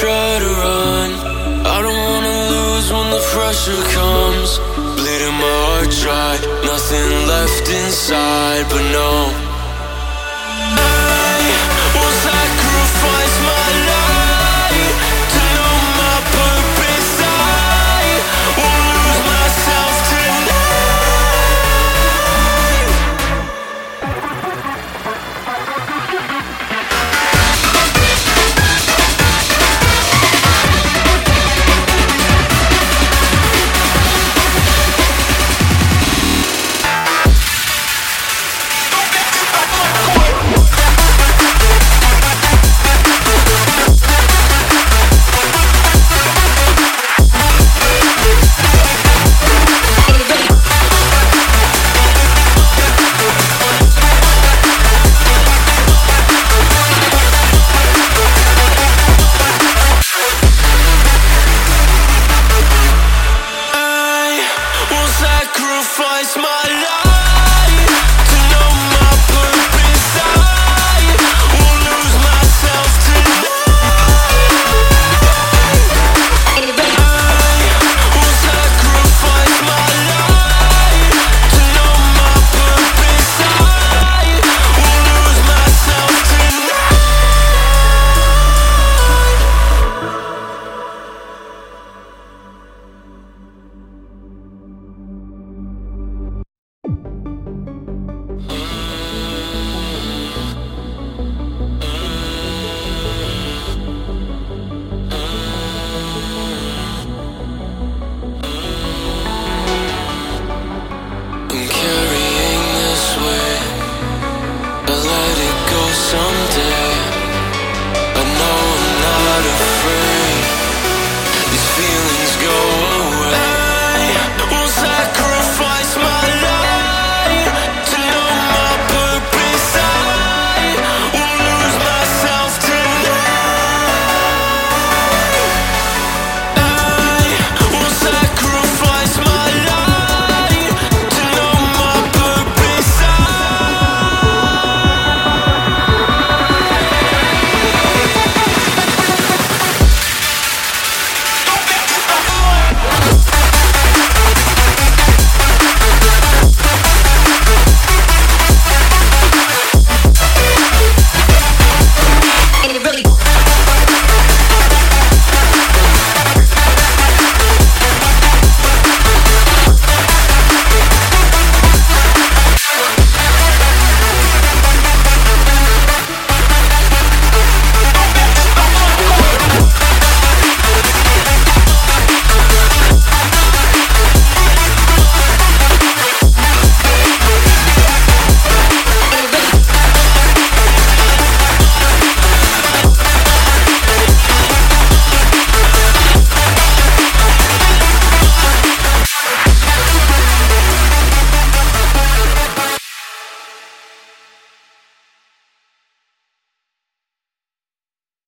try to run. I don't wanna lose when the pressure comes. Bleeding my heart dry, nothing left inside but no.